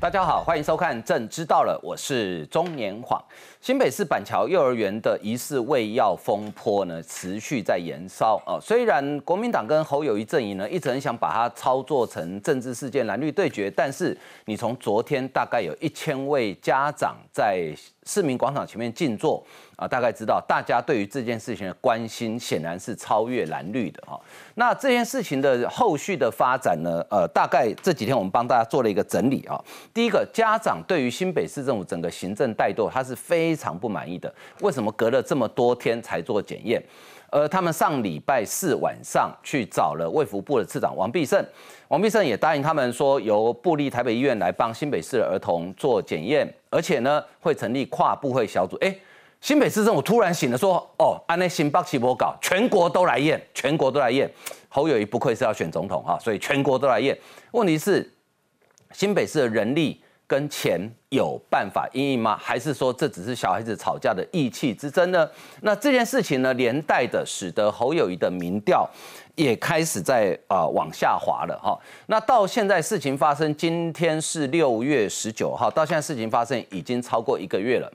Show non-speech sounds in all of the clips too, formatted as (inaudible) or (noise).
大家好，欢迎收看《朕知道了》，我是中年晃。新北市板桥幼儿园的疑似喂药风波呢，持续在延烧哦。虽然国民党跟侯友谊阵营呢，一直很想把它操作成政治事件、蓝绿对决，但是你从昨天大概有一千位家长在市民广场前面静坐啊，大概知道大家对于这件事情的关心，显然是超越蓝绿的哈。那这件事情的后续的发展呢？呃，大概这几天我们帮大家做了一个整理啊。第一个，家长对于新北市政府整个行政怠惰，他是非非常不满意的，为什么隔了这么多天才做检验？而他们上礼拜四晚上去找了卫福部的次长王必胜，王必胜也答应他们说，由布利台北医院来帮新北市的儿童做检验，而且呢会成立跨部会小组。哎，新北市政府突然醒了，说哦，安内新北奇波搞，全国都来验，全国都来验。侯友谊不愧是要选总统哈，所以全国都来验。问题是新北市的人力。跟钱有办法应应吗？还是说这只是小孩子吵架的意气之争呢？那这件事情呢，连带的使得侯友谊的民调也开始在啊往下滑了哈。那到现在事情发生，今天是六月十九号，到现在事情发生已经超过一个月了。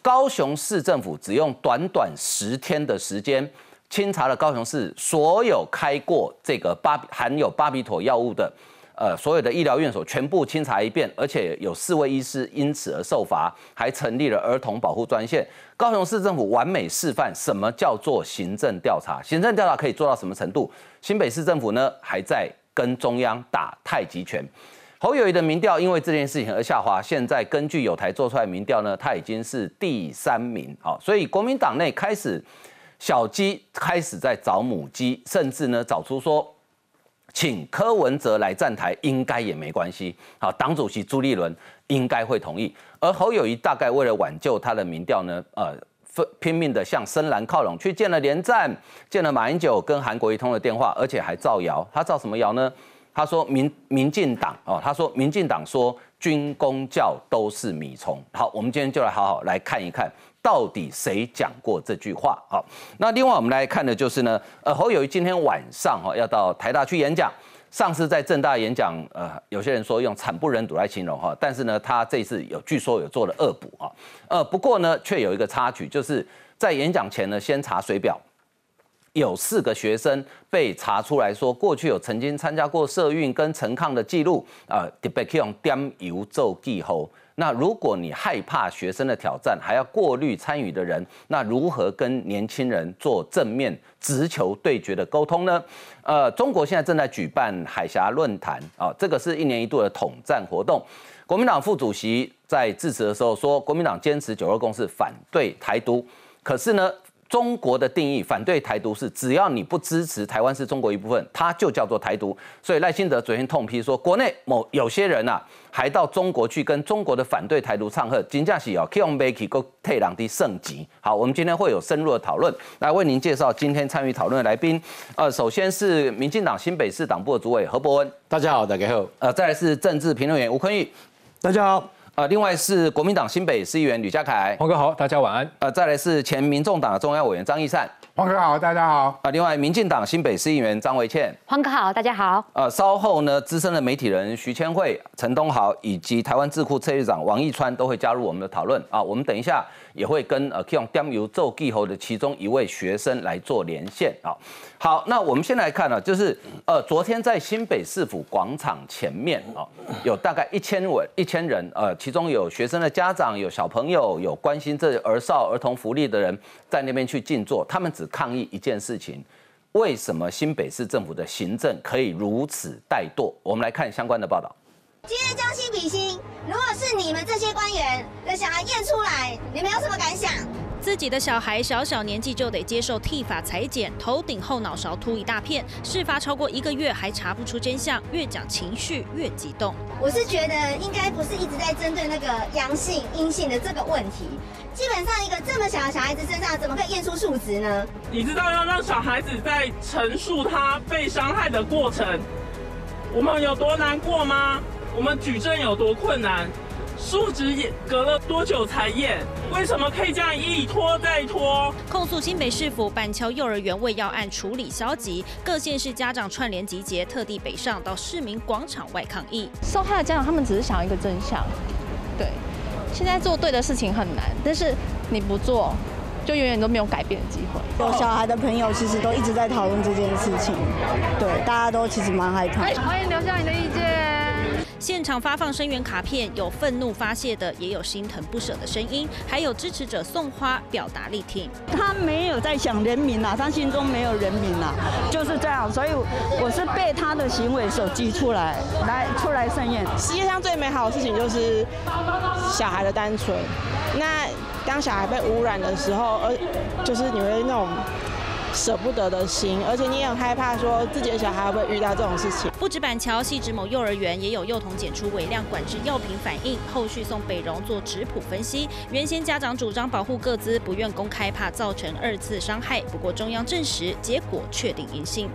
高雄市政府只用短短十天的时间，清查了高雄市所有开过这个巴含有巴比妥药物的。呃，所有的医疗院所全部清查一遍，而且有四位医师因此而受罚，还成立了儿童保护专线。高雄市政府完美示范什么叫做行政调查，行政调查可以做到什么程度？新北市政府呢，还在跟中央打太极拳。侯友谊的民调因为这件事情而下滑，现在根据有台做出来民调呢，他已经是第三名。好，所以国民党内开始小鸡开始在找母鸡，甚至呢找出说。请柯文哲来站台，应该也没关系。好，党主席朱立伦应该会同意。而侯友谊大概为了挽救他的民调呢，呃，拼命的向深蓝靠拢，去见了连战，见了马英九，跟韩国瑜通了电话，而且还造谣。他造什么谣呢？他说民民进党哦，他说民进党说军公教都是米虫。好，我们今天就来好好来看一看。到底谁讲过这句话？好，那另外我们来看的就是呢，呃，侯友谊今天晚上哈要到台大去演讲，上次在正大演讲，呃，有些人说用惨不忍睹来形容哈，但是呢，他这次有据说有做了恶补啊，呃，不过呢，却有一个插曲，就是在演讲前呢，先查水表，有四个学生被查出来说过去有曾经参加过社运跟陈抗的记录啊，特别用点油做记号。那如果你害怕学生的挑战，还要过滤参与的人，那如何跟年轻人做正面直球对决的沟通呢？呃，中国现在正在举办海峡论坛啊，这个是一年一度的统战活动。国民党副主席在致辞的时候说，国民党坚持九二共识，反对台独。可是呢？中国的定义，反对台独是只要你不支持台湾是中国一部分，它就叫做台独。所以赖清德昨天痛批说，国内某有些人啊，还到中国去跟中国的反对台独唱和，金价喜哦，Kion Becky 够退两的升级。好，我们今天会有深入的讨论，来为您介绍今天参与讨论的来宾。呃，首先是民进党新北市党部的主委何伯恩，大家好，大家好。呃，再来是政治评论员吴坤玉，大家好。呃，另外是国民党新北市议员吕家凯，黄哥好，大家晚安。呃，再来是前民众党的中央委员张义善，黄哥好，大家好。呃，另外民进党新北市议员张维倩，黄哥好，大家好。呃，稍后呢，资深的媒体人徐千惠、陈东豪以及台湾智库策略长王义川都会加入我们的讨论啊。我们等一下也会跟呃 k y o n g 油奏记后的其中一位学生来做连线啊。好，那我们先来看呢，就是呃，昨天在新北市府广场前面啊，有大概一千位一千人，呃，其中有学生的家长，有小朋友，有关心这儿少儿童福利的人，在那边去静坐，他们只抗议一件事情：为什么新北市政府的行政可以如此怠惰？我们来看相关的报道。今天将心比心，如果是你们这些官员的小孩验出来，你们有什么感想？自己的小孩小小年纪就得接受剃发裁剪，头顶后脑勺秃一大片，事发超过一个月还查不出真相，越讲情绪越激动。我是觉得应该不是一直在针对那个阳性阴性的这个问题，基本上一个这么小的小孩子身上怎么可以验出数值呢？你知道要让小孩子在陈述他被伤害的过程，我们有多难过吗？我们举证有多困难？数值也隔了多久才验？为什么可以这样一拖再拖？控诉新北市府板桥幼儿园未要案处理消极，各县市家长串联集结，特地北上到市民广场外抗议。受害的家长他们只是想要一个真相，对，现在做对的事情很难，但是你不做。就永远都没有改变的机会。有小孩的朋友其实都一直在讨论这件事情，对，大家都其实蛮害怕。欢迎留下你的意见。现场发放声援卡片，有愤怒发泄的，也有心疼不舍的声音，还有支持者送花表达力挺。他没有在想人民啊，他心中没有人民啊，就是这样。所以我是被他的行为所激出来，来出来盛宴。世界上最美好的事情就是小孩的单纯。那当小孩被污染的时候，而就是你会那种舍不得的心，而且你也很害怕说自己的小孩会遇到这种事情。不止板桥，细指某幼儿园也有幼童检出微量管制药品反应，后续送北荣做质谱分析。原先家长主张保护各资，不愿公开，怕造成二次伤害。不过中央证实，结果确定阴性。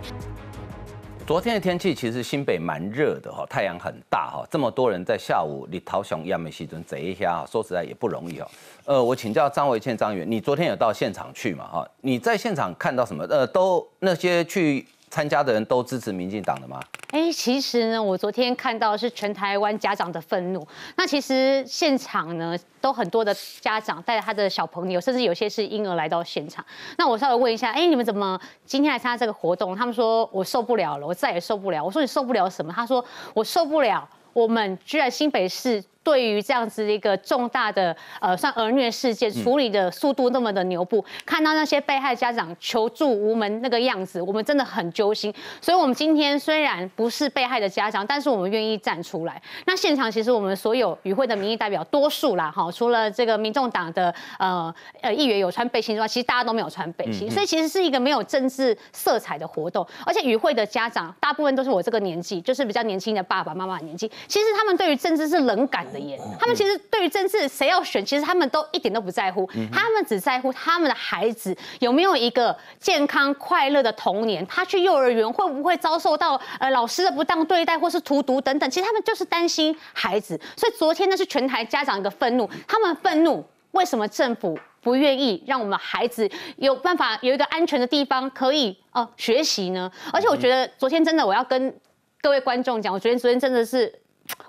昨天的天气其实新北蛮热的哈，太阳很大哈，这么多人在下午你逃熊亚美西顿这一下，说实在也不容易哦。呃，我请教张维倩张员，你昨天有到现场去嘛？哈，你在现场看到什么？呃，都那些去。参加的人都支持民进党的吗？哎，其实呢，我昨天看到是全台湾家长的愤怒。那其实现场呢，都很多的家长带着他的小朋友，甚至有些是婴儿来到现场。那我稍微问一下，哎，你们怎么今天来参加这个活动？他们说我受不了了，我再也受不了。我说你受不了什么？他说我受不了，我们居然新北市。对于这样子的一个重大的呃，算儿虐事件处理的速度那么的牛步，看到那些被害家长求助无门那个样子，我们真的很揪心。所以，我们今天虽然不是被害的家长，但是我们愿意站出来。那现场其实我们所有与会的民意代表多数啦，哈，除了这个民众党的呃呃议员有穿背心之外，其实大家都没有穿背心，所以其实是一个没有政治色彩的活动。而且与会的家长大部分都是我这个年纪，就是比较年轻的爸爸妈妈年纪。其实他们对于政治是冷感。的耶，他们其实对于政治谁要选，其实他们都一点都不在乎，他们只在乎他们的孩子有没有一个健康快乐的童年，他去幼儿园会不会遭受到呃老师的不当对待或是荼毒等等，其实他们就是担心孩子。所以昨天呢是全台家长一个愤怒，他们愤怒为什么政府不愿意让我们孩子有办法有一个安全的地方可以呃学习呢？而且我觉得昨天真的我要跟各位观众讲，我觉得昨天真的是。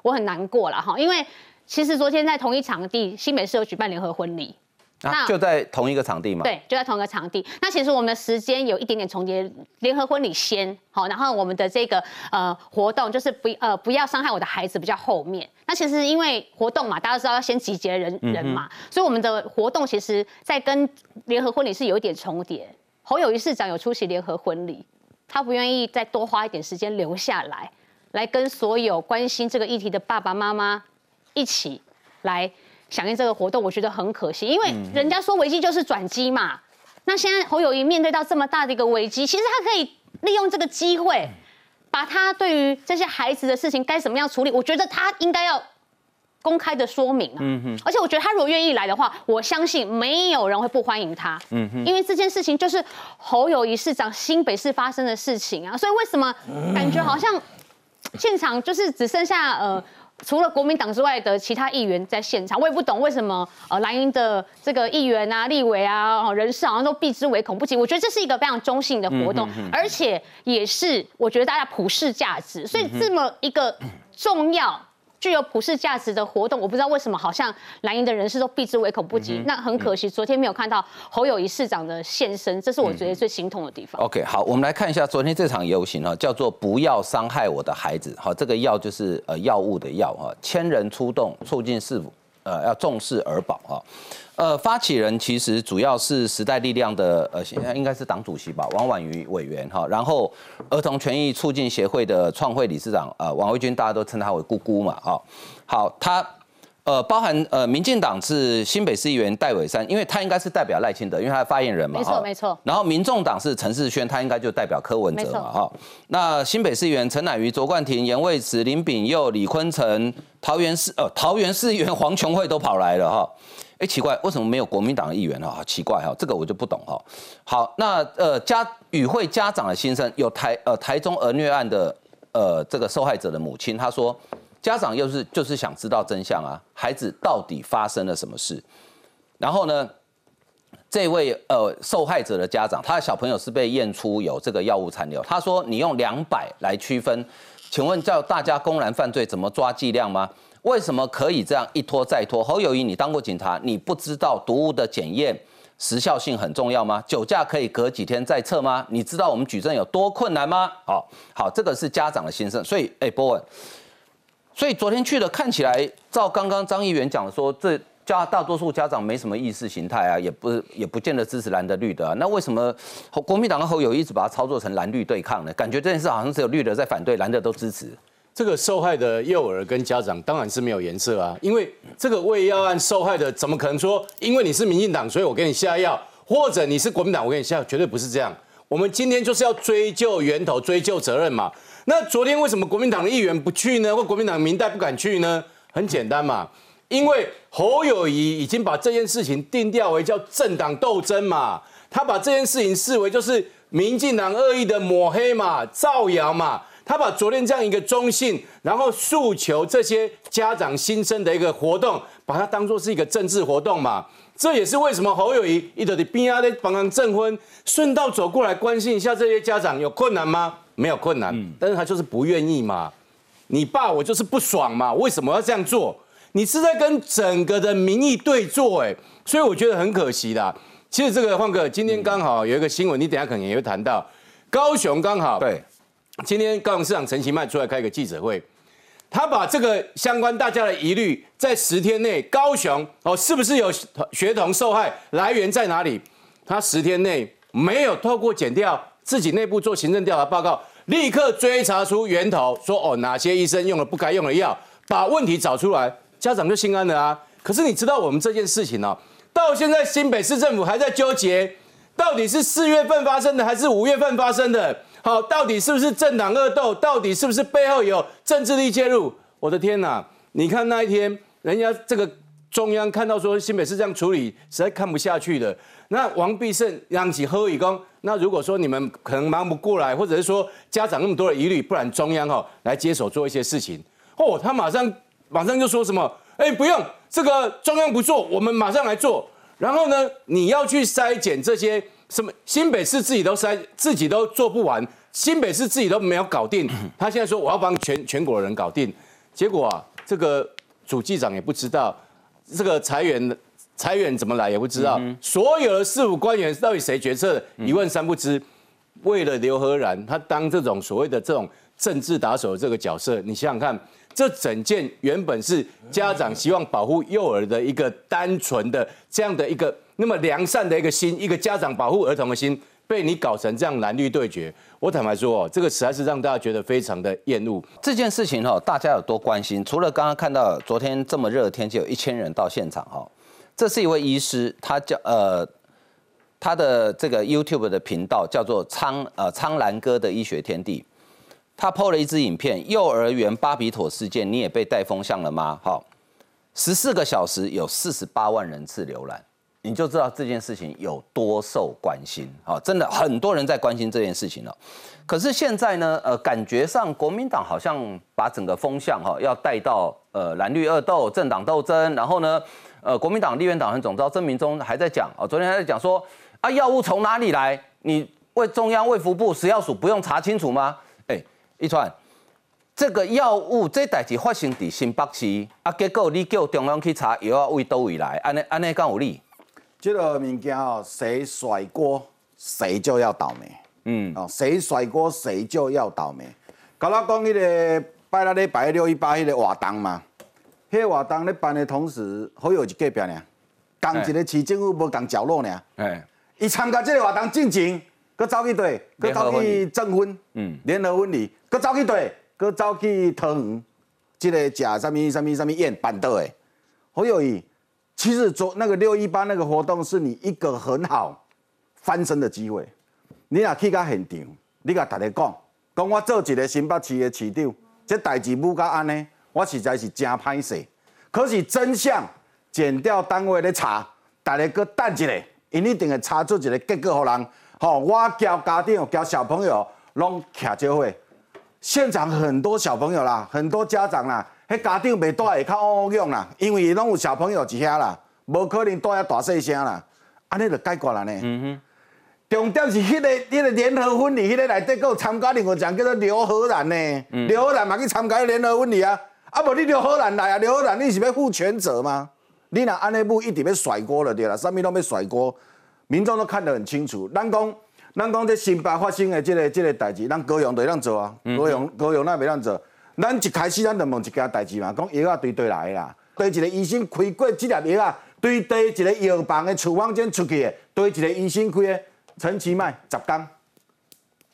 我很难过了哈，因为其实昨天在同一场地，新北市有举办联合婚礼，那就在同一个场地嘛？对，就在同一个场地。那其实我们的时间有一点点重叠，联合婚礼先好，然后我们的这个呃活动就是不呃不要伤害我的孩子比较后面。那其实因为活动嘛，大家都知道要先集结人人嘛，所以我们的活动其实在跟联合婚礼是有一点重叠。侯友谊市长有出席联合婚礼，他不愿意再多花一点时间留下来。来跟所有关心这个议题的爸爸妈妈一起来响应这个活动，我觉得很可惜，因为人家说危机就是转机嘛。那现在侯友谊面对到这么大的一个危机，其实他可以利用这个机会，把他对于这些孩子的事情该怎么样处理，我觉得他应该要公开的说明啊。嗯哼。而且我觉得他如果愿意来的话，我相信没有人会不欢迎他。嗯哼。因为这件事情就是侯友谊市长新北市发生的事情啊，所以为什么感觉好像？现场就是只剩下呃，除了国民党之外的其他议员在现场，我也不懂为什么呃蓝营的这个议员啊、立委啊、人士好像都避之唯恐不及。我觉得这是一个非常中性的活动，而且也是我觉得大家普世价值，所以这么一个重要。具有普世价值的活动，我不知道为什么好像蓝营的人士都避之唯恐不及。那很可惜，昨天没有看到侯友谊市长的现身，这是我觉得最心痛的地方。OK，好，我们来看一下昨天这场游行啊，叫做“不要伤害我的孩子”。好，这个药就是呃药物的药哈，千人出动促进市府呃要重视儿保哈。呃，发起人其实主要是时代力量的，呃，现在应该是党主席吧，王婉瑜委员哈。然后儿童权益促进协会的创会理事长，呃，王维军，大家都称他为姑姑嘛，哈。好，他呃，包含呃，民进党是新北市议员戴伟山，因为他应该是代表赖清德，因为他的发言人嘛，没错没错。然后民众党是陈世轩，他应该就代表柯文哲嘛，哈。那新北市议员陈乃瑜、卓冠廷、严卫慈、林炳佑、李坤城，桃园市呃，桃园市议员黄琼惠都跑来了哈。哎，奇怪，为什么没有国民党的议员哈？奇怪哈，这个我就不懂哈。好，那呃家与会家长的心声，有台呃台中儿虐案的呃这个受害者的母亲，她说家长又是就是想知道真相啊，孩子到底发生了什么事？然后呢，这位呃受害者的家长，他的小朋友是被验出有这个药物残留，他说你用两百来区分，请问叫大家公然犯罪怎么抓剂量吗？为什么可以这样一拖再拖？侯友谊，你当过警察，你不知道毒物的检验时效性很重要吗？酒驾可以隔几天再测吗？你知道我们举证有多困难吗？好，好，这个是家长的心声。所以，哎，波文，所以昨天去的看起来，照刚刚张议员讲说，这。家大多数家长没什么意识形态啊，也不也不见得支持蓝的绿的。那为什么国民党跟侯友一直把它操作成蓝绿对抗呢？感觉这件事好像只有绿的在反对，蓝的都支持。这个受害的幼儿跟家长当然是没有颜色啊，因为这个喂药案受害的怎么可能说，因为你是民进党，所以我给你下药，或者你是国民党，我给你下，绝对不是这样。我们今天就是要追究源头，追究责任嘛。那昨天为什么国民党的议员不去呢？或国民党民代不敢去呢？很简单嘛。因为侯友谊已经把这件事情定调为叫政党斗争嘛，他把这件事情视为就是民进党恶意的抹黑嘛、造谣嘛，他把昨天这样一个中性，然后诉求这些家长新生的一个活动，把它当做是一个政治活动嘛，这也是为什么侯友谊一直在边啊在帮忙证婚，顺道走过来关心一下这些家长有困难吗？没有困难，但是他就是不愿意嘛，你爸我就是不爽嘛，为什么要这样做？你是在跟整个的民意对坐，哎，所以我觉得很可惜的。其实这个换哥今天刚好有一个新闻，你等下可能也会谈到，高雄刚好对，今天高雄市长陈其迈出来开一个记者会，他把这个相关大家的疑虑，在十天内高雄哦是不是有学童受害，来源在哪里？他十天内没有透过检调，自己内部做行政调查报告，立刻追查出源头，说哦哪些医生用了不该用的药，把问题找出来。家长就心安了啊！可是你知道我们这件事情呢？到现在新北市政府还在纠结，到底是四月份发生的还是五月份发生的？好，到底是不是政党恶斗？到底是不是背后有政治力介入？我的天哪！你看那一天，人家这个中央看到说新北市这样处理，实在看不下去的。那王必胜让起何以公？那如果说你们可能忙不过来，或者是说家长那么多的疑虑，不然中央哈来接手做一些事情。哦，他马上。马上就说什么？哎，不用，这个中央不做，我们马上来做。然后呢，你要去筛检这些什么？新北市自己都塞，自己都做不完，新北市自己都没有搞定。(laughs) 他现在说我要帮全全国的人搞定，结果啊，这个主机长也不知道，这个裁员裁员怎么来也不知道，所有的事务官员到底谁决策，一问三不知。为了刘和然，他当这种所谓的这种政治打手的这个角色，你想想看。这整件原本是家长希望保护幼儿的一个单纯的这样的一个那么良善的一个心，一个家长保护儿童的心，被你搞成这样蓝绿对决。我坦白说哦，这个实在是让大家觉得非常的厌恶。这件事情哈，大家有多关心？除了刚刚看到昨天这么热的天气，有一千人到现场哈。这是一位医师，他叫呃，他的这个 YouTube 的频道叫做苍呃苍兰哥的医学天地。他 PO 了一支影片，幼儿园巴比妥事件，你也被带风向了吗？好，十四个小时有四十八万人次浏览，你就知道这件事情有多受关心。啊，真的很多人在关心这件事情了。可是现在呢，呃，感觉上国民党好像把整个风向哈要带到呃蓝绿二斗、政党斗争，然后呢，呃，国民党立院党团总召曾明忠还在讲哦，昨天还在讲说啊，药物从哪里来？你为中央卫福部食药署不用查清楚吗？一川，这个药物这代志发生在新北市，啊，结果你叫中央去查药啊，为倒位来？安尼安尼讲有理？这个物件哦，谁甩锅谁就要倒霉。嗯，哦，谁甩锅谁就要倒霉。刚刚讲迄个拜六礼拜六一八迄个活动嘛，迄个活动咧办的同时，好有一隔壁呢，同一个市政府无同角落呢。哎，伊参加这个活动进前。搁走去对，搁走去证婚，嗯，联合婚礼，搁走去对，搁走去汤圆，即个食什么什么什么宴办到的，好有意。其实做那个六一八那个活动，是你一个很好翻身的机会。你若去到现场，你甲大家讲，讲我做一个新北市的市长，这代志不甲安尼，我实在是真歹势。可是真相，检调单位咧查，大家搁等一下，因一定会查出一个结果，互人。我交家长、交小朋友拢徛就会。现场很多小朋友啦，很多家长啦，迄家长袂带会较乌乌啦，因为拢有小朋友一遐啦，无可能带遐大细声啦，安尼就解决啦呢。嗯哼。重点是迄个迄个联合婚礼，迄个内底佫有参加另外一个叫做刘荷兰呢。刘荷兰嘛去参加联合婚礼啊，啊无你刘荷兰来啊，刘荷兰你是要负全责吗？你若安尼不一直要甩锅了对啦，啥物拢要甩锅，民众都看得很清楚。咱讲咱讲这新北发生的这个这个代志，咱高雄就会当做啊，高雄高雄那袂当做。咱一开始咱就问一件代志嘛，讲药啊对对来啦，对一个医生开过几粒药啊，对对一个药房的处方笺出去的，对一个医生开的。陈其迈十工，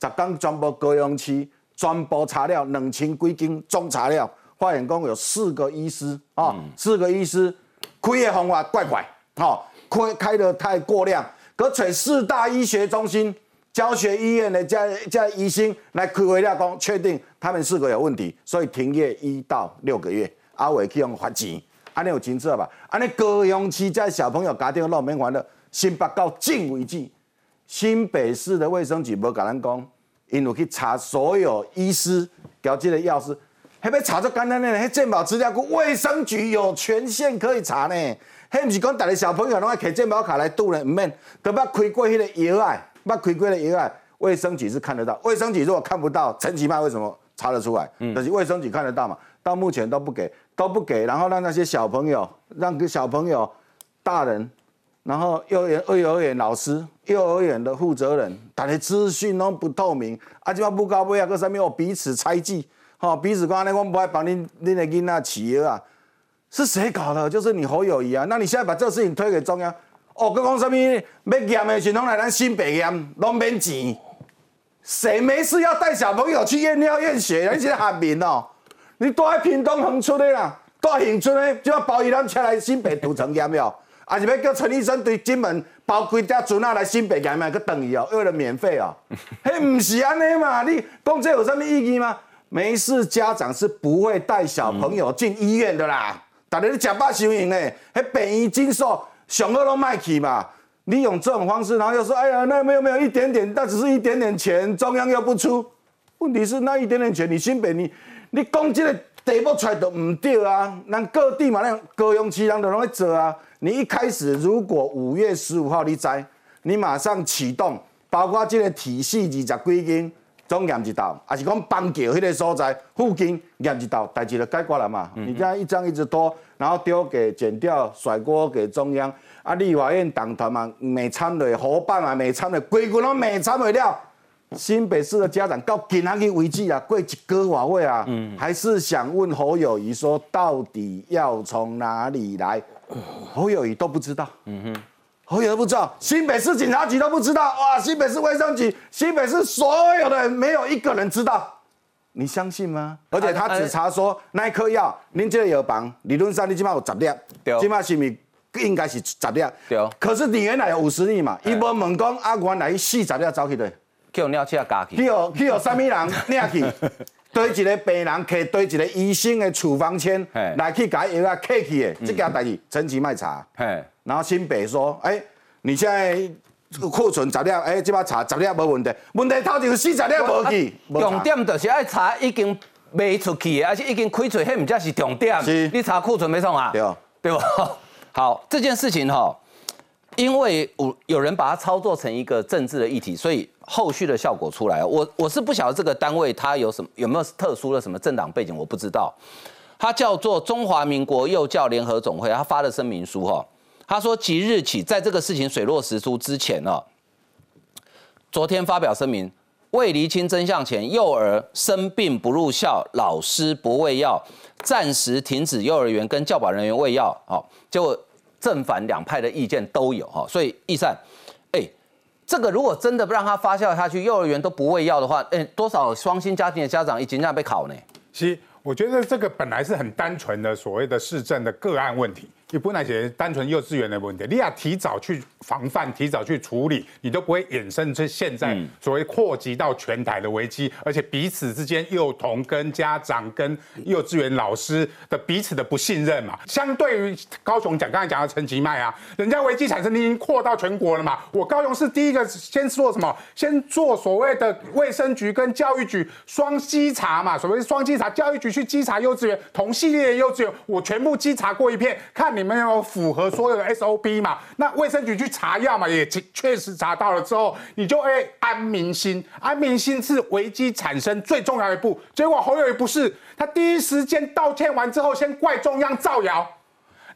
十工全部高雄市全部查了两千几斤总查了，发现讲有四个医师啊，四个医师开的方法怪怪，哦，开开的太过量，可找四大医学中心、教学医院的这这医生来开会了，讲确定他们四个有问题，所以停业一到六个月，阿伟去用罚钱，安尼有清楚吧？安尼高雄市这小朋友家庭都免烦了，新北到今为止。新北市的卫生局无甲咱讲，因为去查所有医师交这个药师，迄要查出简单呢？迄健保资料库卫生局有权限可以查呢。迄毋是讲逐个小朋友拢爱摕健保卡来度呢？毋免，都捌开过迄个药啊，捌开过的药啊，卫生局是看得到。卫生局如果看不到，陈其迈为什么查得出来？嗯，就是卫生局看得到嘛。到目前都不给，都不给，然后让那些小朋友，让个小朋友、大人。然后幼儿园、幼儿园老师、幼儿园的负责人，大家资讯拢不透明，啊，即摆不高不啊，各上面有彼此猜忌，吼，彼此讲安尼，我不爱帮恁恁的囡仔起药啊，是谁搞的？就是你侯友谊啊，那你现在把这个事情推给中央，哦，搁讲什么要验的时拢来咱新北验，拢免钱，谁没事要带小朋友去验尿验血？你是喊民哦，你都在屏东横出的啦，都在恒春的，就要包一辆车来新北土城验了。还是要叫陈医生对金门包几只船啊来新北验嘛？去等伊哦，为了免费哦，嘿，唔是安尼嘛？你讲这有甚物意义吗？没事，家长是不会带小朋友进医院的啦。大家你假巴收银诶，嘿，便宜经受，上好都卖去嘛。你用这种方式，然后又说，哎呀，那没有没有一点点，那只是一点点钱，中央又不出。问题是那一点点钱，你新北你你讲这个题目出来都唔对啊。咱各地嘛，那各用其人都拢会做啊。你一开始如果五月十五号你摘，你马上启动，包括这个体系二十几间总验一道，还是讲邦桥迄个所在附近验一道，代志就解决了嘛？你这样一张一直拖，然后丢给剪掉，甩锅给中央，啊，立法院党团嘛，没参的伙伴嘛，没参的，规群拢没参的了。新北市的家长到今仔日为止啊，过一个晚会啊，还是想问侯友谊说，到底要从哪里来？侯友谊都不知道，嗯哼，侯友都不知道，新北市警察局都不知道，哇，新北市卫生局，新北市所有的人没有一个人知道，你相信吗？而且他只查说那一颗药，您这个药房理论上你起码有十粒，对，起码是咪应该是十粒，对。可是你原来有五十粒嘛，伊无问讲阿原来四十粒走去的，叫尿车加去，去有去有什么人？(laughs) 领去？对一个病人摕对一个医生的处方签来去改药啊客去的，这件代志陈其卖查，然后新北说，哎，你现在库存十粒，哎，这把查十粒无问题，问题头就是四十粒无去。重点就是爱查已经卖出去的，而且已经开出，迄毋才是重点。是，你查库存没错啊？对，对吧？(laughs) 好，这件事情哈，因为有有人把它操作成一个政治的议题，所以。后续的效果出来，我我是不晓得这个单位它有什么有没有特殊的什么政党背景，我不知道。它叫做中华民国幼教联合总会，它发了声明书哈，他说即日起，在这个事情水落石出之前呢，昨天发表声明，未厘清真相前，幼儿生病不入校，老师不喂药，暂时停止幼儿园跟教保人员喂药。好，结果正反两派的意见都有哈，所以易善。这个如果真的不让他发酵下去，幼儿园都不喂药的话，哎，多少双薪家庭的家长已经这样被考呢？其实我觉得这个本来是很单纯的所谓的市政的个案问题，你不能写单纯幼稚园的问题，你要提早去防范，提早去处理，你都不会衍生出现在所谓扩及到全台的危机，而且彼此之间幼童跟家长跟幼稚园老师的彼此的不信任嘛。相对于高雄讲，刚才讲的陈其迈啊，人家危机产生已经扩到全国了嘛。我高雄是第一个先做什么？先做所谓的卫生局跟教育局双稽查嘛，所谓双稽查，教育局去稽查幼稚园同系列的幼稚园，我全部稽查过一遍，看。你们有符合所有的 SOP 嘛？那卫生局去查药嘛，也确实查到了之后，你就会安民心。安民心是危机产生最重要一步。结果侯友谊不是，他第一时间道歉完之后，先怪中央造谣。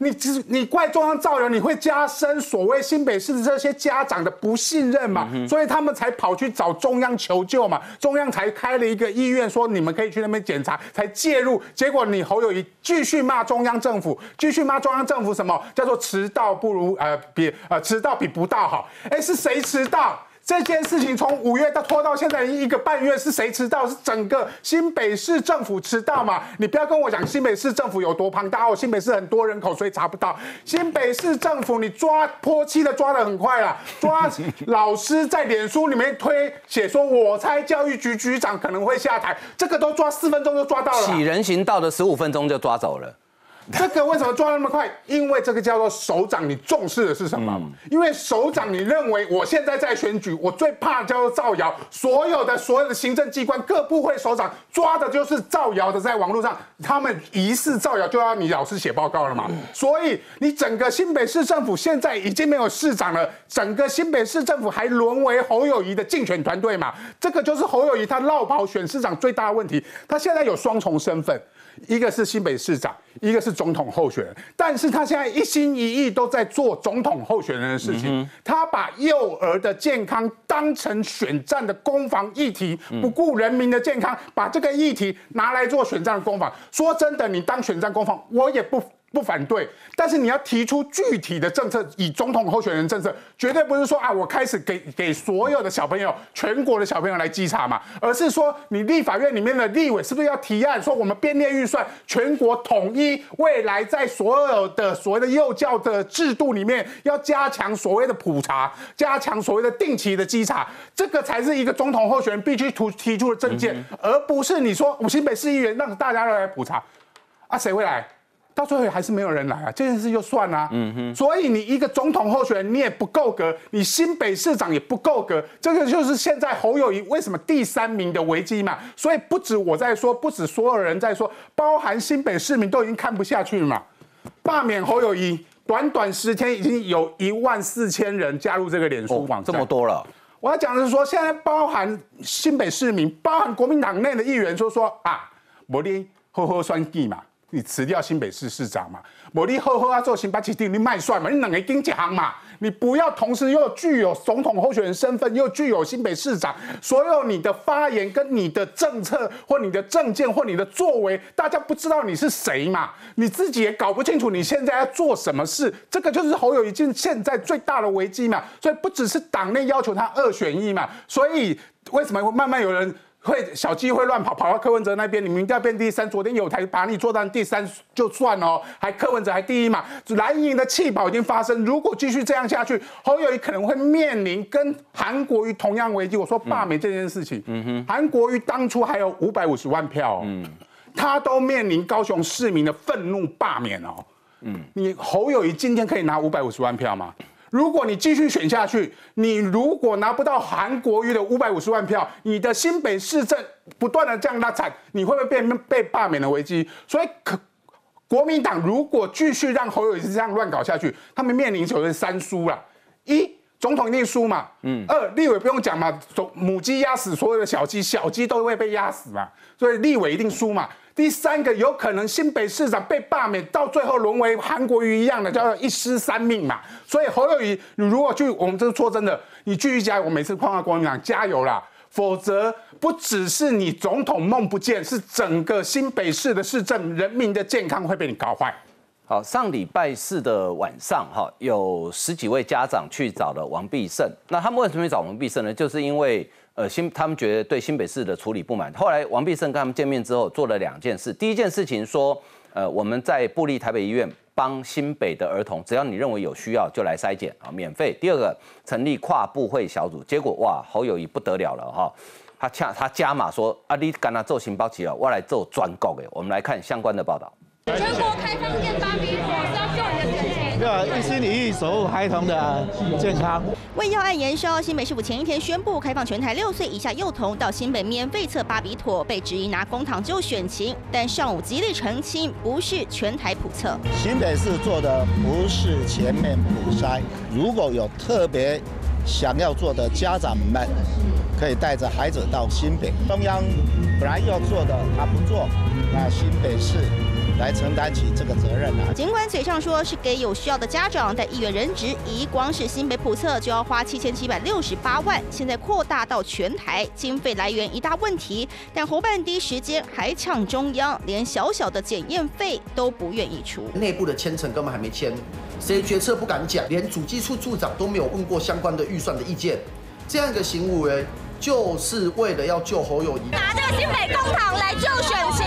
你只你怪中央造谣，你会加深所谓新北市的这些家长的不信任嘛？所以他们才跑去找中央求救嘛。中央才开了一个医院，说你们可以去那边检查，才介入。结果你侯友谊继续骂中央政府，继续骂中央政府，什么叫做迟到不如呃比呃迟到比不到好？哎，是谁迟到？这件事情从五月到拖到现在一个半月，是谁迟到？是整个新北市政府迟到嘛？你不要跟我讲新北市政府有多庞大哦，新北市很多人口，所以查不到。新北市政府你抓泼漆的抓的很快啦，抓老师在脸书里面推写说，我猜教育局局长可能会下台，这个都抓四分钟就抓到了，起人行道的十五分钟就抓走了。(laughs) 这个为什么抓那么快？因为这个叫做首长，你重视的是什么？因为首长，你认为我现在在选举，我最怕叫做造谣。所有的所有的行政机关各部会首长抓的就是造谣的，在网络上他们疑似造谣，就要你老师写报告了嘛。所以你整个新北市政府现在已经没有市长了，整个新北市政府还沦为侯友谊的竞选团队嘛。这个就是侯友谊他绕跑选市长最大的问题，他现在有双重身份。一个是新北市长，一个是总统候选人，但是他现在一心一意都在做总统候选人的事情。他把幼儿的健康当成选战的攻防议题，不顾人民的健康，把这个议题拿来做选战的攻防。说真的，你当选战攻防，我也不。不反对，但是你要提出具体的政策，以总统候选人政策，绝对不是说啊，我开始给给所有的小朋友，全国的小朋友来稽查嘛，而是说你立法院里面的立委是不是要提案说，我们编列预算，全国统一，未来在所有的所谓的幼教的制度里面，要加强所谓的普查，加强所谓的定期的稽查，这个才是一个总统候选人必须提提出的政见，而不是你说五新北市议员让大家来普查，啊，谁会来？到最后还是没有人来啊，这件事就算了。嗯哼，所以你一个总统候选人你也不够格，你新北市长也不够格，这个就是现在侯友谊为什么第三名的危机嘛。所以不止我在说，不止所有人在说，包含新北市民都已经看不下去了嘛。罢免侯友谊，短短十天已经有一万四千人加入这个脸书网这么多了。我要讲的是说，现在包含新北市民，包含国民党内的议员，就说啊，摩利呵呵算计嘛。你辞掉新北市市长嘛？我你好好啊做新北市长，你卖帅嘛？你两个经济行嘛？你不要同时又具有总统候选人身份，又具有新北市长，所有你的发言跟你的政策或你的政见或你的作为，大家不知道你是谁嘛？你自己也搞不清楚你现在要做什么事，这个就是侯友谊现在最大的危机嘛。所以不只是党内要求他二选一嘛，所以为什么会慢慢有人？会小鸡会乱跑，跑到柯文哲那边，你明调变第三。昨天有台把你做到第三就算哦，还柯文哲还第一嘛。蓝营的弃保已经发生，如果继续这样下去，侯友谊可能会面临跟韩国瑜同样危机。我说罢免这件事情，嗯哼，韩国瑜当初还有五百五十万票，嗯，他都面临高雄市民的愤怒罢免哦，嗯，你侯友谊今天可以拿五百五十万票吗？如果你继续选下去，你如果拿不到韩国瑜的五百五十万票，你的新北市政不断的这样拉惨，你会不会被被罢免的危机？所以，可国民党如果继续让侯友宜这样乱搞下去，他们面临就是三输了：一，总统一定输嘛；嗯，二，立委不用讲嘛，总母鸡压死所有的小鸡，小鸡都会被压死嘛，所以立委一定输嘛。第三个有可能新北市长被罢免，到最后沦为韩国瑜一样的，叫做一失三命嘛。所以侯友谊，你如果去，我们这是说真的，你继续加油。我每次碰到国民党，加油啦！否则不只是你总统梦不见，是整个新北市的市政人民的健康会被你搞坏。好，上礼拜四的晚上，哈，有十几位家长去找了王必胜。那他们为什么找王必胜呢？就是因为。呃，新他们觉得对新北市的处理不满。后来王必胜跟他们见面之后，做了两件事。第一件事情说，呃，我们在布利台北医院帮新北的儿童，只要你认为有需要就来筛检啊，免费。第二个，成立跨部会小组，结果哇，侯友谊不得了了哈，他恰他加码说啊，你跟他做情报起了，我来做专告给。我们来看相关的报道。全国开放电巴比妥是要救你的钱，对啊，一心一意守护孩童的健康。为要案延烧，新北市府前一天宣布开放全台六岁以下幼童到新北免费测巴比妥，被质疑拿公帑就选情，但上午极力澄清，不是全台普测。新北市做的不是全面普筛，如果有特别想要做的家长们，可以带着孩子到新北。中央本来要做的他不做，那新北市。来承担起这个责任啊！尽管嘴上说是给有需要的家长，但议员人质一，光是新北普测就要花七千七百六十八万，现在扩大到全台，经费来源一大问题。但侯办第一时间还呛中央，连小小的检验费都不愿意出，内部的签成根本还没签，谁决策不敢讲，连主机处处长都没有问过相关的预算的意见，这样一个行为。就是为了要救侯友谊，拿这个新北公堂来救选情。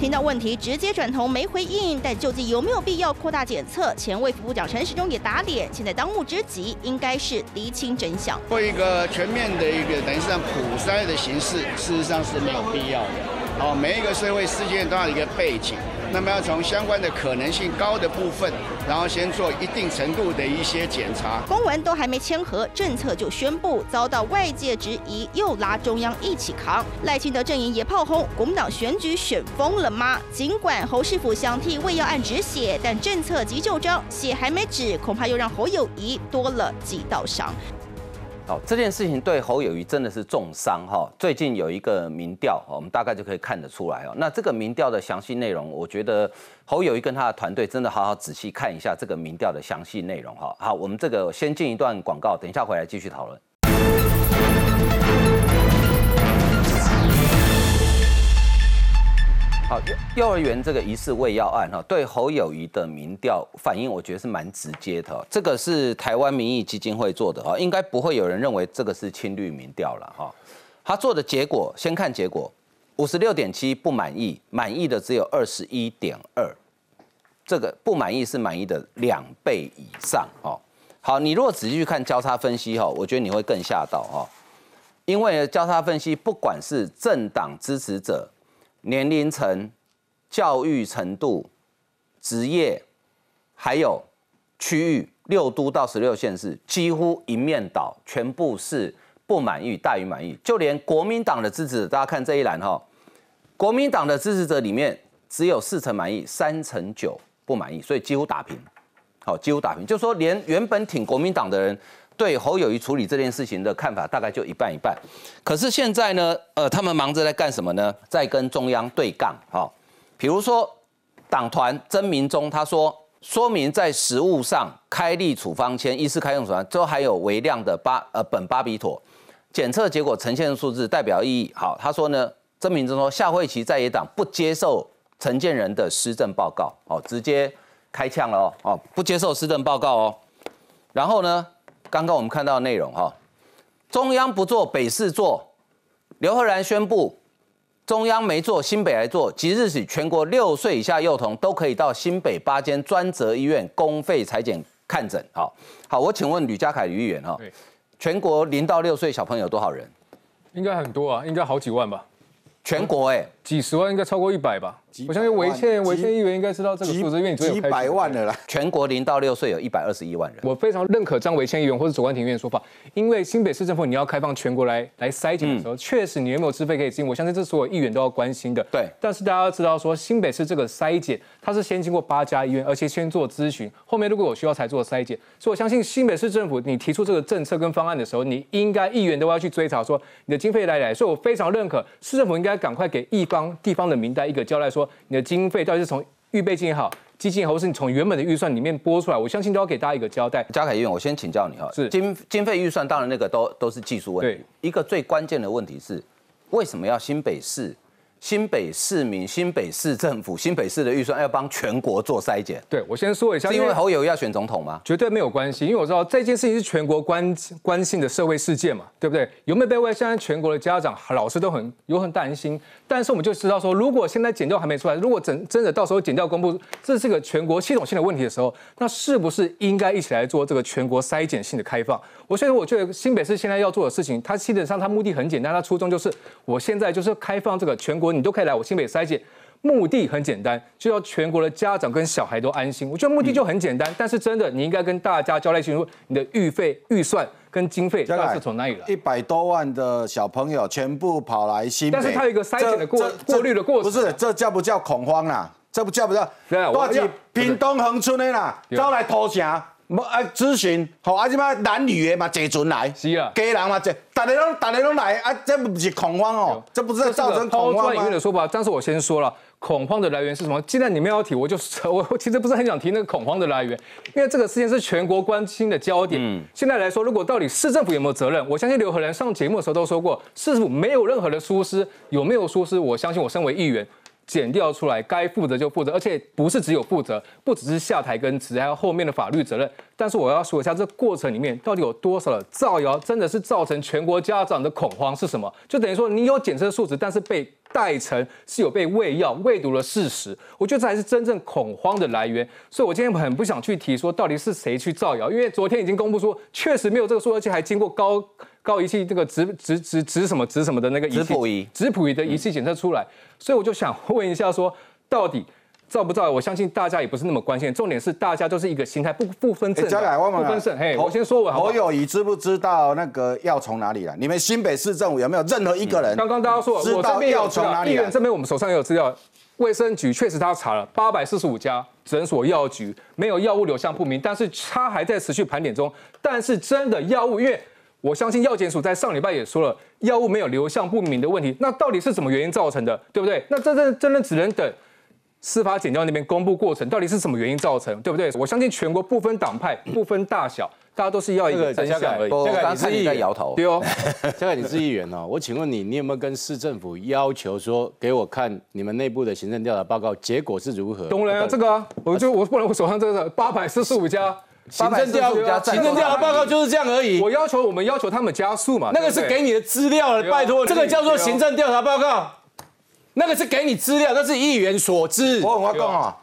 听到问题直接转头没回应，但究竟有没有必要扩大检测？前卫副部长陈时中也打脸，现在当务之急应该是厘清真相。做一个全面的一个等于是普筛的形式，事实上是没有必要的。哦，每一个社会事件都要一个背景。那么要从相关的可能性高的部分，然后先做一定程度的一些检查。公文都还没签合，政策就宣布，遭到外界质疑，又拉中央一起扛。赖清德阵营也炮轰，国民党选举选疯了吗？尽管侯师傅想替魏耀案止血，但政策急就章，血还没止，恐怕又让侯友谊多了几道伤。好，这件事情对侯友谊真的是重伤哈。最近有一个民调，我们大概就可以看得出来哦。那这个民调的详细内容，我觉得侯友谊跟他的团队真的好好仔细看一下这个民调的详细内容哈。好，我们这个先进一段广告，等一下回来继续讨论。好，幼儿园这个疑似喂药案哈，对侯友谊的民调反应，我觉得是蛮直接的。这个是台湾民意基金会做的哈，应该不会有人认为这个是亲绿民调了哈。他做的结果，先看结果，五十六点七不满意，满意的只有二十一点二，这个不满意是满意的两倍以上哦。好，你如果仔细去看交叉分析哈，我觉得你会更吓到哈，因为交叉分析不管是政党支持者。年龄层、教育程度、职业，还有区域，六都到十六县市，几乎一面倒，全部是不满意大于满意。就连国民党的支持者，大家看这一栏哈，国民党的支持者里面只有四成满意，三成九不满意，所以几乎打平。好，几乎打平，就说连原本挺国民党的人。对侯友谊处理这件事情的看法大概就一半一半，可是现在呢，呃，他们忙着在干什么呢？在跟中央对杠，哈，比如说党团曾明忠他说，说明在实物上开立处方签，医师开用处方，之后还有微量的巴呃苯巴比妥，检测结果呈现的数字代表意义。好，他说呢，曾明忠说，夏慧琪在野党不接受陈建仁的施政报告，哦，直接开枪了哦，哦，不接受施政报告哦，然后呢？刚刚我们看到内容哈，中央不做，北市做。刘赫然宣布，中央没做，新北来做。即日起，全国六岁以下幼童都可以到新北八间专责医院公费裁剪看诊。好，好，我请问吕家凯吕议员哈，全国零到六岁小朋友多少人？应该很多啊，应该好几万吧。全国哎，几十万应该超过一百吧。我相信维倩维倩议员应该知道这个数字，因为你几百万的啦。全国零到六岁有一百二十一万人。我非常认可张维倩议员或者左冠庭议员说法，因为新北市政府你要开放全国来来筛检的时候，确实你有没有资费可以进，我相信这所有议员都要关心的。对。但是大家要知道说，新北市这个筛检，它是先经过八家医院，而且先做咨询，后面如果有需要才做筛检。所以我相信新北市政府你提出这个政策跟方案的时候，你应该议员都要去追查说你的经费来来。所以我非常认可市政府应该赶快给一方。地方的名单一个交代说，你的经费到底是从预备金也好，基金也好，是你从原本的预算里面拨出来，我相信都要给大家一个交代。嘉凯医院，我先请教你哈，是经经费预算，当然那个都都是技术问题。一个最关键的问题是，为什么要新北市新北市民、新北市政府、新北市的预算要帮全国做筛检。对我先说一下，是因为侯友要选总统吗？绝对没有关系，因为我知道这件事情是全国关关心的社会事件嘛，对不对？有没有被问？现在全国的家长、老师都很有很担心，但是我们就知道说，如果现在检调还没出来，如果真真的到时候检调公布这是个全国系统性的问题的时候，那是不是应该一起来做这个全国筛检性的开放？我所以我觉得新北市现在要做的事情，它基本上它目的很简单，它初衷就是我现在就是开放这个全国，你都可以来我新北筛检，目的很简单，就要全国的家长跟小孩都安心。我觉得目的就很简单，但是真的你应该跟大家交代清楚，你的预费预算跟经费大概是从哪里来？一百多万的小朋友全部跑来新北，但是它有一个筛检的过过滤的过程，不是这叫不叫恐慌啦？这不叫不叫？对啊，我是屏东恒春的啦，招来投城。无啊，咨询，好啊，即摆男女的嘛，坐船来，是啊，家人嘛，坐，大家拢，大家拢来啊，这不是恐慌哦，这不是造成恐慌吗？的说法，但是我先说了，恐慌的来源是什么？既然你们要提，我就我 (laughs) 我其实不是很想提那个恐慌的来源，因为这个事件是全国关心的焦点。嗯，现在来说，如果到底市政府有没有责任？我相信刘和仁上节目的时候都说过，市政府没有任何的疏失，有没有疏失？我相信我身为议员。减掉出来，该负责就负责，而且不是只有负责，不只是下台跟职，还有后面的法律责任。但是我要说一下，这过程里面到底有多少的造谣，真的是造成全国家长的恐慌是什么？就等于说你有检测数值，但是被代成是有被喂药、喂毒的事实。我觉得这才是真正恐慌的来源。所以我今天很不想去提说到底是谁去造谣，因为昨天已经公布说确实没有这个数，而且还经过高。高仪器这个指指指指什么指什么的那个质谱仪质谱仪的仪器检测出来，所以我就想问一下，说到底造不造？我相信大家也不是那么关心，重点是大家都是一个心态，不不分正不分胜。嘿，我先说完。侯友谊知不知道那个药从哪里来？你们新北市政府有没有任何一个人？刚刚大家说，知道药从哪里来？这边我们手上也有资料，卫生局确实他查了八百四十五家诊所药局没有药物流向不明，但是他还在持续盘点中。但是真的药物，因为我相信药检署在上礼拜也说了，药物没有流向不明的问题，那到底是什么原因造成的，对不对？那这这真的只能等司法检调那边公布过程，到底是什么原因造成，对不对？我相信全国不分党派、不分大小，大家都是要一个真相而已。这个你是议员，摇头。对哦，(laughs) 这个你是议员哦。我请问你，你有没有跟市政府要求说，给我看你们内部的行政调查报告，结果是如何？当然啊，这个啊，我就我不然我手上这个八百四十五家。(laughs) 行政调行政调查报告就是这样而已。我要求我们要求他们加速嘛，那个是给你的资料了，拜托，这个叫做行政调查报告，那个是给你资料，那是议员所知。我跟我讲啊，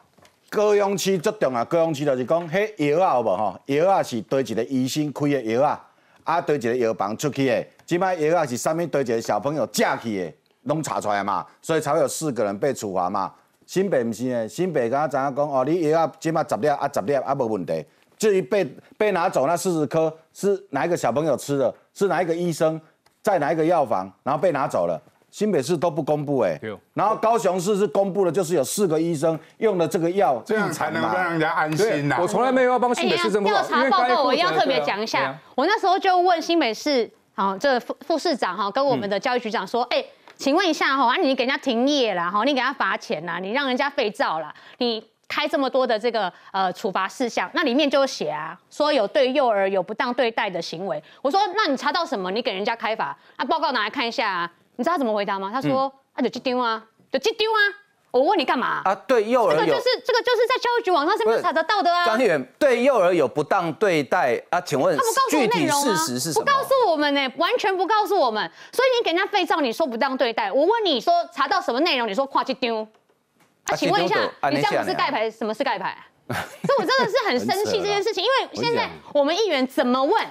高雄市最重要，高雄市就是讲，迄药啊有无吼？药啊是对一个医生开的药啊，啊对一个药房出去的，即摆药啊是上面对一个小朋友借去的，拢查出来嘛，所以才会有四个人被处罚嘛。新北唔是呢，新北刚刚知影讲哦，你药啊即摆十粒啊十粒啊无问题。至于被被拿走那四十颗是哪一个小朋友吃的？是哪一个医生在哪一个药房？然后被拿走了，新北市都不公布哎。然后高雄市是公布了，就是有四个医生用了这个药，这样才能让人家安心呐。我从来没有要帮新北市政府调查报告，我一定要特别讲一下。我那时候就问新北市，好，这副副市长哈，跟我们的教育局长说，哎，请问一下哈，啊，你给人家停业了哈，你给他罚钱啦，你让人家废照了，你。开这么多的这个呃处罚事项，那里面就写啊，说有对幼儿有不当对待的行为。我说，那你查到什么？你给人家开罚？那报告拿来看一下啊。你知道他怎么回答吗？他说，啊，就去丢啊，就去丢啊。我问你干嘛？啊，对幼儿这个就是这个就是在教育局网上是面查得到的啊。张远对幼儿有不当对待啊？请问他不告诉具体事实是什么？不告诉我们呢，完全不告诉我们。所以你给人家废照，你说不当对待。我问你说查到什么内容？你说跨去丢。啊，请问一下，你这样不是盖牌？什么是盖牌？(laughs) 所以我真的是很生气这件事情，因为现在我们议员怎么问，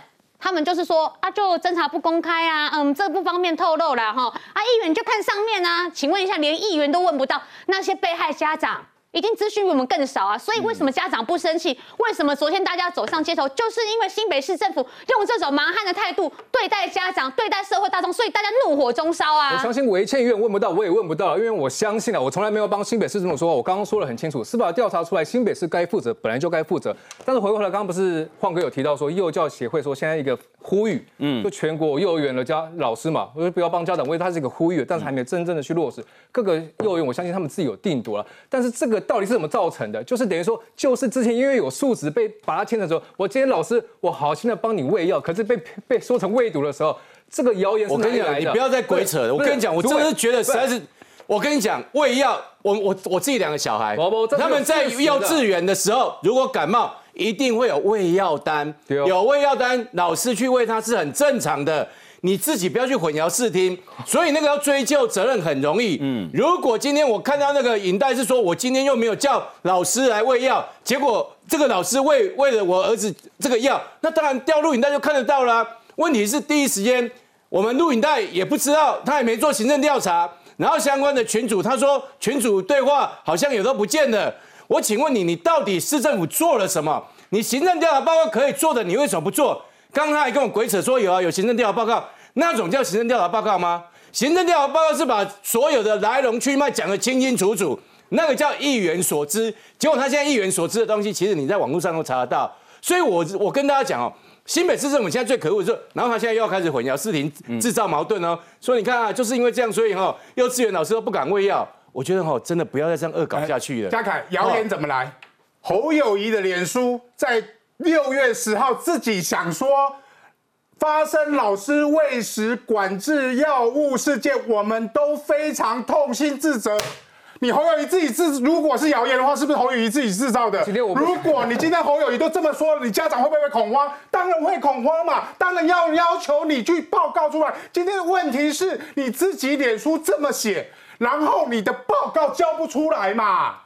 他们就是说啊，就侦查不公开啊，嗯，这不方便透露了哈。啊，议员就看上面啊，请问一下，连议员都问不到那些被害家长。一定资讯比我们更少啊，所以为什么家长不生气？为什么昨天大家走上街头，就是因为新北市政府用这种蛮汉的态度对待家长、对待社会大众，所以大家怒火中烧啊！我相信维倩院问不到，我也问不到，因为我相信啊，我从来没有帮新北市政府说，我刚刚说的很清楚，司法调查出来，新北市该负责，本来就该负责。但是回过头来，刚刚不是晃哥有提到说，幼教协会说现在一个呼吁，嗯，就全国幼儿园的家老师嘛，我说不要帮家长，因为它是一个呼吁，但是还没有真正的去落实。各个幼儿园，我相信他们自己有定夺了，但是这个到底是怎么造成？的，就是等于说，就是之前因为有数值被把它签的时候，我今天老师我好心的帮你喂药，可是被 (laughs) 被说成喂毒的时候，这个谣言是哪里来的？你不要再鬼扯了。我跟你讲，我真的是觉得实在是。我跟你讲，喂药，我我我自己两个小孩他们在幼稚园的时候，如果感冒，一定会有喂药单，有喂药单，老师去喂他是很正常的。你自己不要去混淆视听，(laughs) 所以那个要追究责任很容易。嗯，如果今天我看到那个影带是说我今天又没有叫老师来喂药，结果这个老师喂喂了我儿子这个药，那当然掉录影带就看得到啦。问题是第一时间我们录影带也不知道，他也没做行政调查，然后相关的群主他说群主对话好像也都不见了。我请问你，你到底市政府做了什么？你行政调查报告可以做的，你为什么不做？刚刚他还跟我鬼扯说有啊，有行政调查报告，那种叫行政调查报告吗？行政调查报告是把所有的来龙去脉讲得清清楚楚，那个叫议员所知。结果他现在议员所知的东西，其实你在网络上都查得到。所以我我跟大家讲哦，新北市政府现在最可恶的是，然后他现在又要开始混淆视听，制造矛盾哦。所以你看啊，就是因为这样，所以哈，幼稚园老师都不敢喂药。我觉得哈，真的不要再这样恶搞下去了。嘉凯，谣言怎么来？侯友谊的脸书在六月十号自己想说，发生老师喂食管制药物事件，我们都非常痛心自责。你侯友谊自己制，如果是谣言的话，是不是侯友谊自己制造的？如果你今天侯友谊都这么说了，你家长会不会恐慌？当然会恐慌嘛，当然要要求你去报告出来。今天的问题是你自己脸书这么写，然后你的报告交不出来嘛，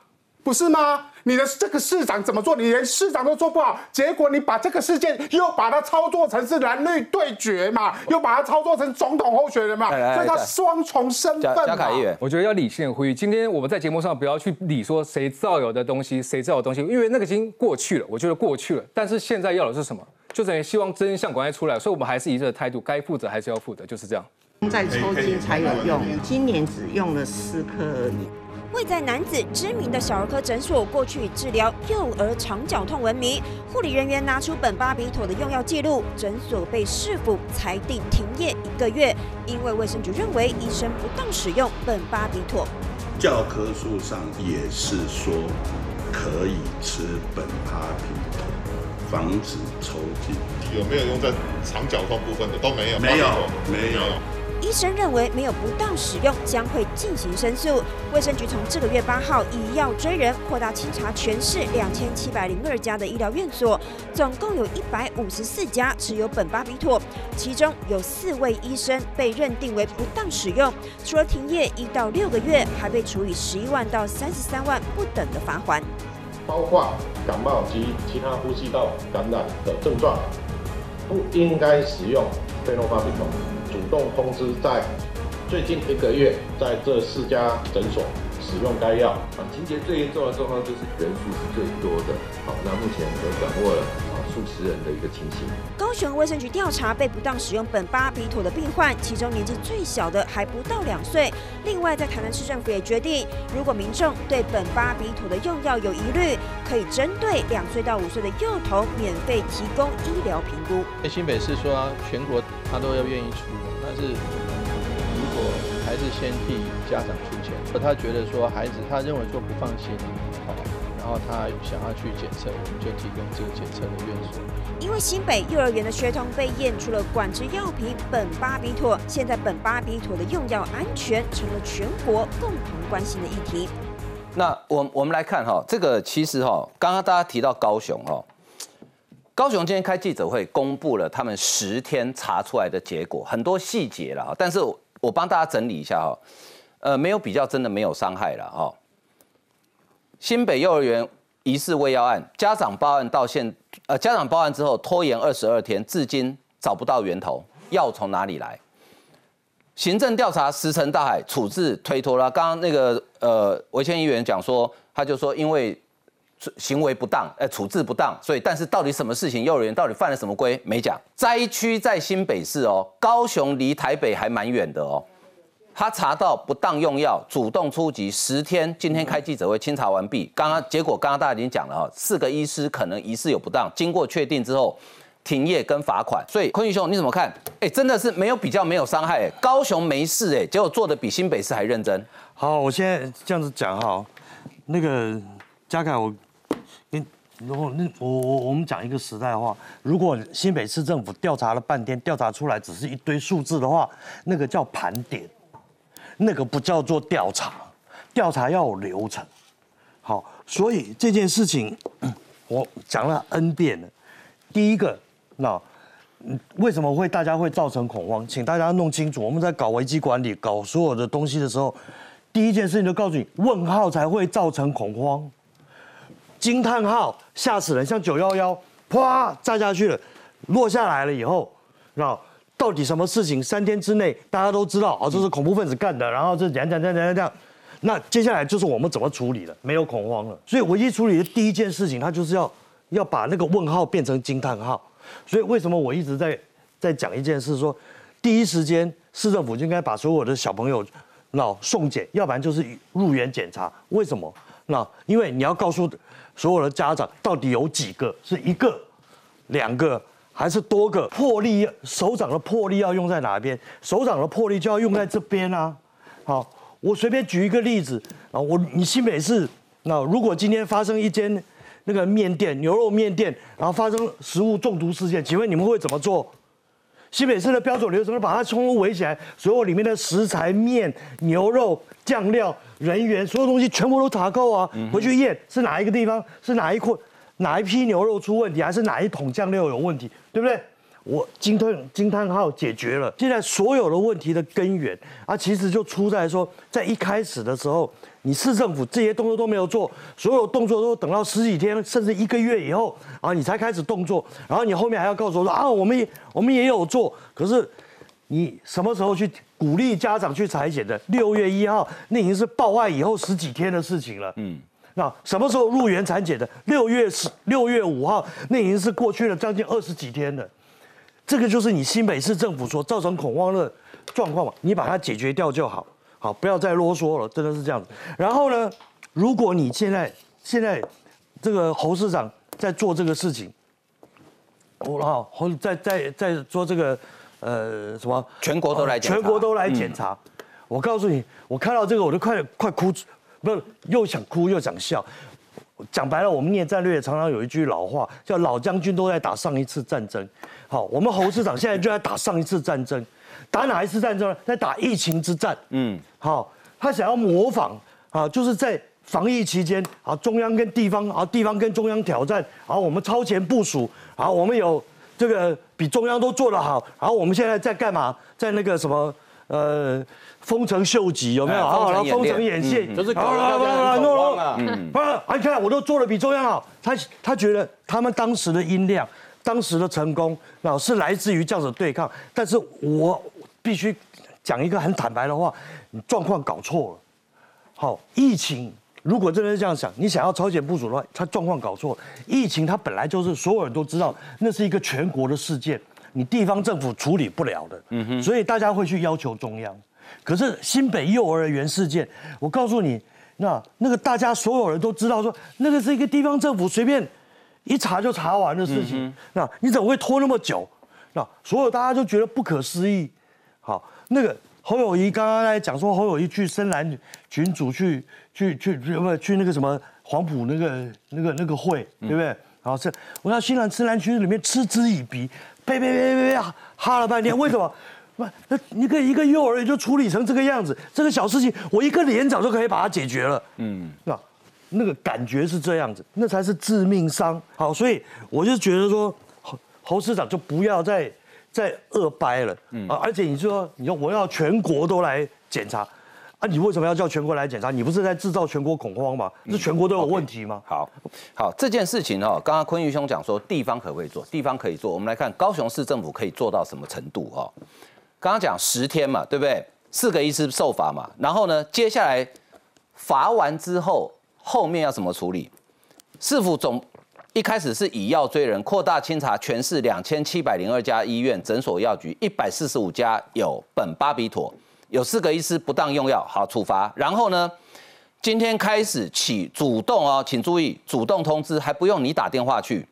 不是吗？你的这个市长怎么做？你连市长都做不好，结果你把这个事件又把它操作成是蓝绿对决嘛，又把它操作成总统候选人嘛，所以他双重身份嘛。我觉得要理性呼吁。今天我们在节目上不要去理说谁造谣的东西，谁造谣的东西，因为那个已经过去了。我觉得过去了，但是现在要的是什么？就等于希望真相赶快出来。所以我们还是以这个态度，该负责还是要负责，就是这样。在抽筋才有用，今年只用了四颗而已。位在男子知名的小儿科诊所，过去以治疗幼儿肠绞痛闻名。护理人员拿出苯巴比妥的用药记录，诊所被市府裁定停业一个月，因为卫生局认为医生不当使用苯巴比妥。教科书上也是说可以吃苯巴比妥，防止抽筋。有没有用在肠绞痛部分的都没有？没有，没有。医生认为没有不当使用，将会进行申诉。卫生局从这个月八号以药追人，扩大清查全市两千七百零二家的医疗院所，总共有一百五十四家持有苯巴比妥，其中有四位医生被认定为不当使用，除了停业一到六个月，还被处以十一万到三十三万不等的罚款。包括感冒及其他呼吸道感染的症状，不应该使用贝诺巴比妥。主动通知在最近一个月，在这四家诊所使用该药。啊，情节最严重的状况就是人数是最多的。好，那目前都掌握了啊数十人的一个情形。高雄卫生局调查被不当使用苯巴比妥的病患，其中年纪最小的还不到两岁。另外，在台南市政府也决定，如果民众对苯巴比妥的用药有疑虑，可以针对两岁到五岁的幼童免费提供医疗评估。新北市说全国他都要愿意出。但是，如果还是先替家长出钱，他觉得说孩子他认为说不放心，好，然后他想要去检测，我们就提供这个检测的院所。因为新北幼儿园的血童被验出了管制药品苯巴比妥，现在苯巴比妥的用药安全成了全国共同关心的议题。那我我们来看哈，这个其实哈，刚刚大家提到高雄哈。高雄今天开记者会，公布了他们十天查出来的结果，很多细节了哈。但是我帮大家整理一下哈，呃，没有比较，真的没有伤害了哈。新北幼儿园疑似喂药案，家长报案到现，呃，家长报案之后拖延二十二天，至今找不到源头，药从哪里来？行政调查石沉大海，处置推脱了。刚刚那个呃维谦议员讲说，他就说因为。行为不当，哎，处置不当，所以，但是到底什么事情？幼儿园到底犯了什么规？没讲。灾区在新北市哦，高雄离台北还蛮远的哦。他查到不当用药，主动出击，十天，今天开记者会清查完毕。刚刚结果，刚刚大家已经讲了哈，四个医师可能疑似有不当，经过确定之后，停业跟罚款。所以，坤宇兄你怎么看？哎，真的是没有比较，没有伤害。高雄没事哎，结果做的比新北市还认真。好，我现在这样子讲哈，那个嘉凯我。如果那我我我们讲一个时代的话，如果新北市政府调查了半天，调查出来只是一堆数字的话，那个叫盘点。那个不叫做调查，调查要有流程。好，所以这件事情我讲了 N 遍了。第一个，那为什么会大家会造成恐慌？请大家弄清楚，我们在搞危机管理、搞所有的东西的时候，第一件事情就告诉你，问号才会造成恐慌。惊叹号吓死人，像九幺幺，啪炸下去了，落下来了以后，那到底什么事情？三天之内大家都知道，哦，这是恐怖分子干的，然后这怎样怎样怎样怎样。那接下来就是我们怎么处理了，没有恐慌了。所以危机处理的第一件事情，它就是要要把那个问号变成惊叹号。所以为什么我一直在在讲一件事，说第一时间市政府就应该把所有的小朋友那送检，要不然就是入园检查。为什么？那因为你要告诉所有的家长，到底有几个是一个、两个还是多个？魄力，手掌的魄力要用在哪边？手掌的魄力就要用在这边啊。好。我随便举一个例子啊，我你新北市那如果今天发生一间那个面店牛肉面店，然后发生食物中毒事件，请问你们会怎么做？新北市的标准流程把它通通围起来，所有里面的食材、面、牛肉、酱料、人员，所有东西全部都查扣啊，回去验是哪一个地方，是哪一块哪一批牛肉出问题，还是哪一桶酱料有问题，对不对？我惊叹惊叹号解决了，现在所有的问题的根源啊，其实就出在说，在一开始的时候，你市政府这些动作都没有做，所有动作都等到十几天甚至一个月以后啊，你才开始动作，然后你后面还要告诉我说啊，我们也我们也有做，可是你什么时候去鼓励家长去裁剪的？六月一号，那已经是报案以后十几天的事情了。嗯，那什么时候入园裁剪的？六月十六月五号，那已经是过去了将近二十几天了。这个就是你新北市政府所造成恐慌的状况嘛？你把它解决掉就好，好，不要再啰嗦了，真的是这样子。然后呢，如果你现在现在这个侯市长在做这个事情，我好侯在在在做这个呃什么？全国都来全国都来检查。我告诉你，我看到这个我都快快哭，不是又想哭又想笑。讲白了，我们念战略常常有一句老话，叫老将军都在打上一次战争。好，我们侯市长现在就在打上一次战争，打哪一次战争呢？在打疫情之战。嗯，好，他想要模仿啊，就是在防疫期间啊，中央跟地方啊，地方跟中央挑战，然后我们超前部署，啊我们有这个比中央都做得好，然后我们现在在干嘛？在那个什么呃，丰臣秀吉有没有？然后丰臣演戏，就是啊，你看我都做的比中央好，他他觉得他们当时的音量。当时的成功，老是来自于这样子对抗。但是我必须讲一个很坦白的话，你状况搞错了。好，疫情如果真的是这样想，你想要超前部署的话，他状况搞错。疫情它本来就是所有人都知道，那是一个全国的事件，你地方政府处理不了的。嗯哼。所以大家会去要求中央。可是新北幼儿园事件，我告诉你，那那个大家所有人都知道，说那个是一个地方政府随便。一查就查完的事情，那你怎么会拖那么久？那所有大家就觉得不可思议。好，那个侯友谊刚刚在讲说，侯友谊去深蓝群组去去去不去那个什么黄埔那个那个那个会，对不对？然后是我到新兰深蓝群里面嗤之以鼻，呸呸呸呸呸，哈了半天，为什么？(laughs) 不，那一个一个幼儿园就处理成这个样子，这个小事情，我一个连长就可以把它解决了。嗯，那。那个感觉是这样子，那才是致命伤。好，所以我就觉得说，侯侯市长就不要再再恶掰了。嗯啊，而且你说，你说我要全国都来检查，啊，你为什么要叫全国来检查？你不是在制造全国恐慌吗？是全国都有问题吗？好，好，这件事情哦，刚刚坤玉兄讲说，地方可不可以做？地方可以做。我们来看高雄市政府可以做到什么程度？哦，刚刚讲十天嘛，对不对？四个医师受罚嘛，然后呢，接下来罚完之后。后面要怎么处理？市府总一开始是以药追人，扩大清查全市两千七百零二家医院、诊所、药局，一百四十五家有苯巴比妥，有四个医师不当用药，好处罚。然后呢，今天开始起主动哦，请注意，主动通知，还不用你打电话去。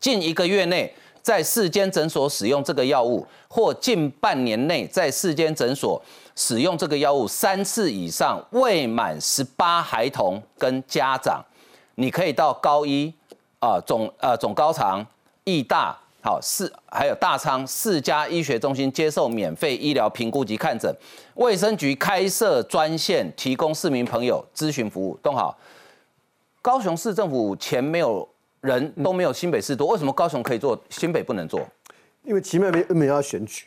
近一个月内在四间诊所使用这个药物，或近半年内在四间诊所。使用这个药物三次以上未满十八孩童跟家长，你可以到高一啊总呃总高长、义大好四还有大昌四家医学中心接受免费医疗评估及看诊，卫生局开设专线提供市民朋友咨询服务。东好，高雄市政府钱没有人都没有新北市多，为什么高雄可以做，新北不能做？因为奇妙没没有要选举，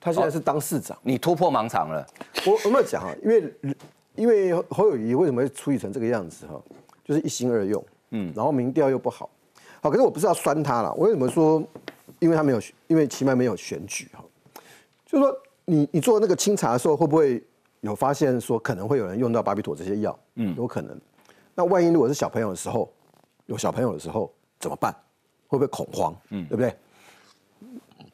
他现在是当市长，你突破盲肠了。我我没有讲啊，因为因为侯友谊为什么会处理成这个样子哈，就是一心二用，嗯，然后民调又不好，好，可是我不是要酸他了，我为什么说，因为他没有，因为奇妙没有选举哈，就是说你你做那个清查的时候，会不会有发现说可能会有人用到巴比妥这些药？嗯，有可能。那万一如果是小朋友的时候，有小朋友的时候怎么办？会不会恐慌？嗯，对不对？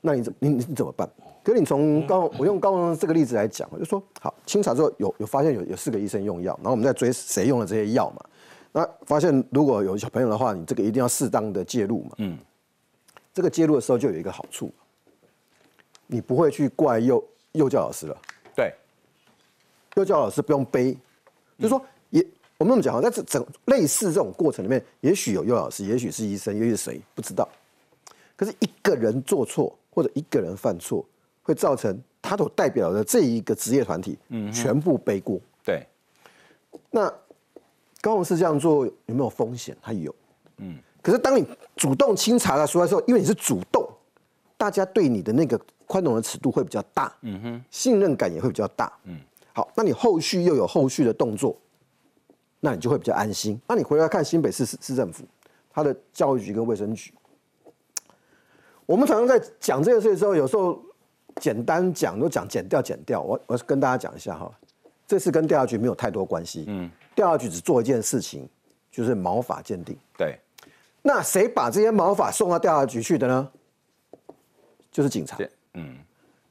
那你怎你你怎么办？可是你从高我用高雄这个例子来讲，我就说好清查之后有有发现有有四个医生用药，然后我们在追谁用了这些药嘛？那发现如果有小朋友的话，你这个一定要适当的介入嘛。嗯，这个介入的时候就有一个好处，你不会去怪幼幼教老师了。对，幼教老师不用背，就是说也我们这么讲啊，在这整类似这种过程里面，也许有幼老师，也许是医生，也许是谁不知道。可是一个人做错。或者一个人犯错，会造成他所代表的这一个职业团体，嗯，全部背锅。对。那高雄市这样做有没有风险？它有，嗯。可是当你主动清查了出来之后，因为你是主动，大家对你的那个宽容的尺度会比较大，嗯哼，信任感也会比较大，嗯。好，那你后续又有后续的动作，那你就会比较安心。那你回来看新北市市市政府，它的教育局跟卫生局。我们常常在讲这个事的时候，有时候简单讲都讲减掉减掉。我我跟大家讲一下哈，这次跟调查局没有太多关系。嗯，调查局只做一件事情，就是毛发鉴定。对，那谁把这些毛发送到调查局去的呢？就是警察。嗯，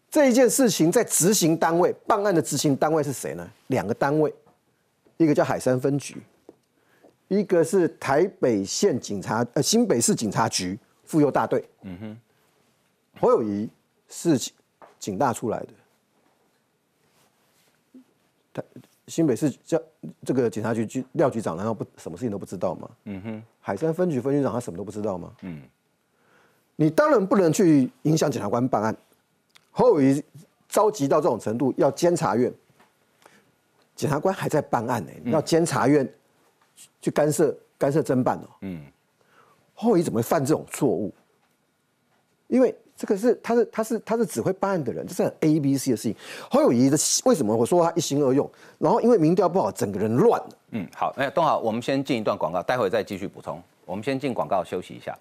这一件事情在执行单位办案的执行单位是谁呢？两个单位，一个叫海山分局，一个是台北县警察呃新北市警察局。妇幼大队，嗯哼，侯友谊是警大出来的，他新北市这这个警察局局廖局长，难道不什么事情都不知道吗？嗯哼，海山分局分局长他什么都不知道吗？嗯，你当然不能去影响检察官办案。侯友谊着急到这种程度，要监察院，检察官还在办案呢，要监察院去干涉干涉侦办哦。嗯。后裔怎么会犯这种错误？因为这个是他是他是他是指挥办案的人，这是很 A B C 的事情。侯友谊的为什么我说他一心二用？然后因为民调不好，整个人乱了。嗯，好，哎，东豪，我们先进一段广告，待会再继续补充。我们先进广告休息一下。